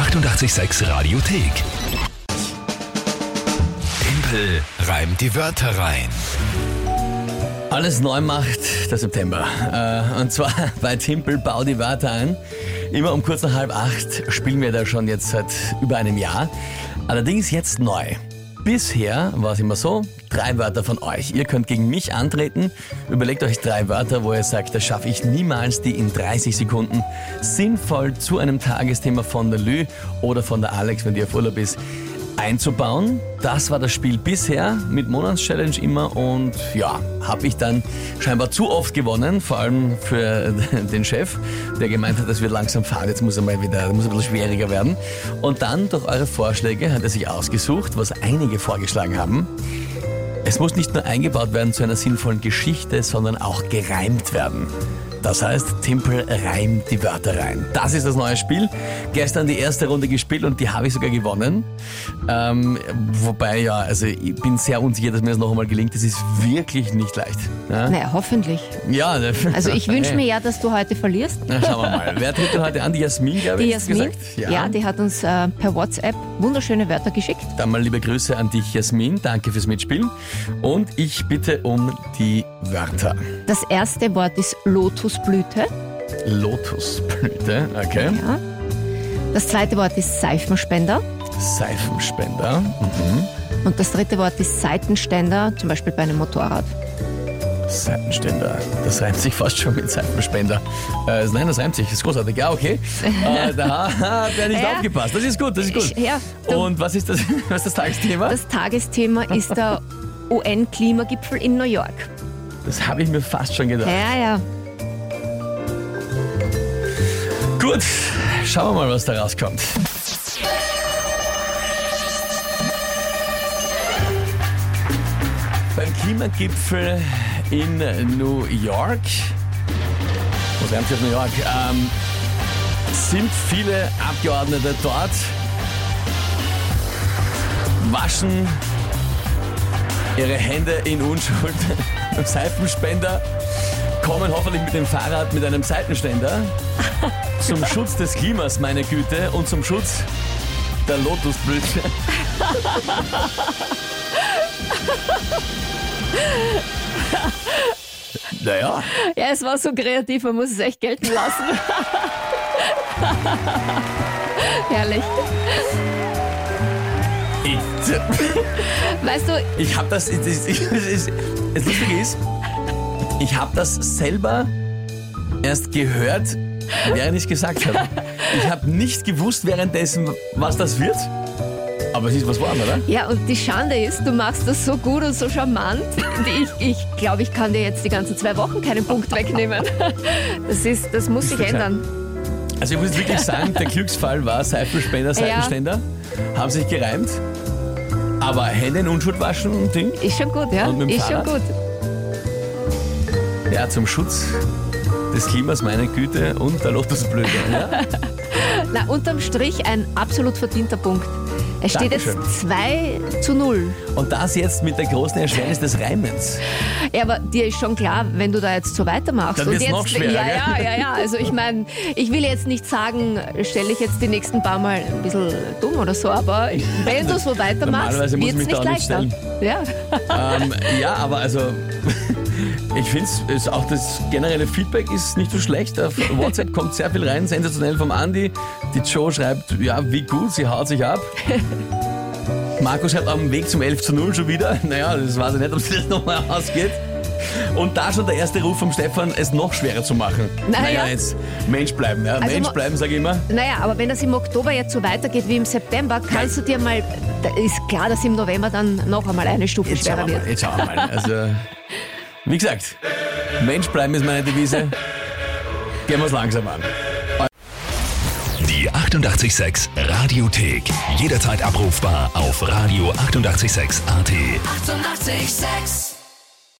886 Radiothek. Tempel reimt die Wörter rein. Alles neu macht der September. Äh, und zwar bei Timpel Bau die Wörter ein. Immer um kurz nach halb acht spielen wir da schon jetzt seit über einem Jahr. Allerdings jetzt neu. Bisher war es immer so, drei Wörter von euch. Ihr könnt gegen mich antreten. Überlegt euch drei Wörter, wo ihr sagt, das schaffe ich niemals, die in 30 Sekunden sinnvoll zu einem Tagesthema von der Lü oder von der Alex, wenn die auf Urlaub ist, einzubauen. Das war das Spiel bisher mit Monatschallenge immer und ja, habe ich dann scheinbar zu oft gewonnen, vor allem für den Chef, der gemeint hat, das wird langsam fahren, jetzt muss er mal wieder, muss ein bisschen schwieriger werden. Und dann durch eure Vorschläge hat er sich ausgesucht, was einige vorgeschlagen haben. Es muss nicht nur eingebaut werden zu einer sinnvollen Geschichte, sondern auch gereimt werden. Das heißt, Timpel reimt die Wörter rein. Das ist das neue Spiel. Gestern die erste Runde gespielt und die habe ich sogar gewonnen. Ähm, wobei, ja, also ich bin sehr unsicher, dass mir das noch einmal gelingt. Das ist wirklich nicht leicht. Ja, Naja, hoffentlich. ja Also ich wünsche mir ja, dass du heute verlierst. Na, schauen wir mal. Wer tritt denn heute an? Die Jasmin, glaube Die ich. du Jasmin, gesagt? ja. die hat uns äh, per WhatsApp wunderschöne Wörter geschickt. Dann mal liebe Grüße an dich, Jasmin. Danke fürs Mitspielen. Und ich bitte um die Wörter. Das erste Wort ist Lotusblüte. Lotusblüte, okay. Ja. Das zweite Wort ist Seifenspender. Seifenspender. Mhm. Und das dritte Wort ist Seitenständer, zum Beispiel bei einem Motorrad. Seitenständer. Das reimt sich fast schon mit Seifenspender. Äh, nein, das reimt sich. Das ist großartig. Ja, okay. Äh, da hat er nicht Ja. aufgepasst. Das ist gut, das ist gut. Ich- ja, Und was ist das, was ist das Tagesthema? Das Tagesthema ist der UN-Klimagipfel in New York. Das habe ich mir fast schon gedacht. Ja, ja. Gut, schauen wir mal, was da rauskommt. Beim Klimagipfel in New York, reimt sich auf New York, ähm, sind viele Abgeordnete dort, waschen ihre Hände in Unschuld mit Seifenspender, kommen hoffentlich mit dem Fahrrad mit einem Seitenständer zum Schutz des Klimas, meine Güte, und zum Schutz der Lotusblüte. naja, Ja, es war so kreativ, man muss es echt gelten lassen. Herrlich. ich, Weißt du, ich habe das, das, das, das, das Lustige ist, ich habe das selber erst gehört, während ich es gesagt habe. Ich habe nicht gewusst währenddessen, was das wird, aber es ist was geworden, oder? ja, und die Schande ist, du machst das so gut und so charmant. Ich, ich glaube, ich kann dir jetzt die ganzen zwei Wochen keinen Punkt wegnehmen. Das, ist, das muss sich ändern. Also ich muss wirklich sagen, der Glücksfall war Seifenspender, Seitenständer, haben sich gereimt. Aber Hände in Unschuld waschen und Ding. Ist schon gut, ja? Ist schon Fahrrad? gut. Ja, zum Schutz des Klimas, meine Güte, und der Lotusblüte. Ja? Na, unterm Strich ein absolut verdienter Punkt. Es steht Dankeschön. jetzt 2 zu 0. Und das jetzt mit der großen Erschwernis des Reimens. Ja, aber dir ist schon klar, wenn du da jetzt so weitermachst. Dann und wird's jetzt, noch schwerer, Ja, ja, ja, ja. Also ich meine, ich will jetzt nicht sagen, stelle ich jetzt die nächsten paar Mal ein bisschen dumm oder so, aber wenn du so weitermachst, wird es nicht leichter. Ja. ähm, ja, aber also, ich finde es, auch das generelle Feedback ist nicht so schlecht. Auf WhatsApp kommt sehr viel rein, sensationell vom Andi. Die Joe schreibt, ja, wie gut, sie haut sich ab. Markus schreibt am Weg zum 11 zu 0 schon wieder. Naja, das weiß ich nicht, ob sich das nochmal ausgeht. Und da schon der erste Ruf vom Stefan, es noch schwerer zu machen. Naja. jetzt Mensch bleiben, ja. Mensch mo- bleiben, sage ich immer. Naja, aber wenn das im Oktober jetzt so weitergeht wie im September, kannst du dir mal, ist klar, dass im November dann noch einmal eine Stufe Jetzt schwerer wir wird. Jetzt schauen wir mal. Also, wie gesagt, Mensch bleiben ist meine Devise. Gehen wir es langsam an. Die 886 Radiothek. Jederzeit abrufbar auf radio886.at. 886! 886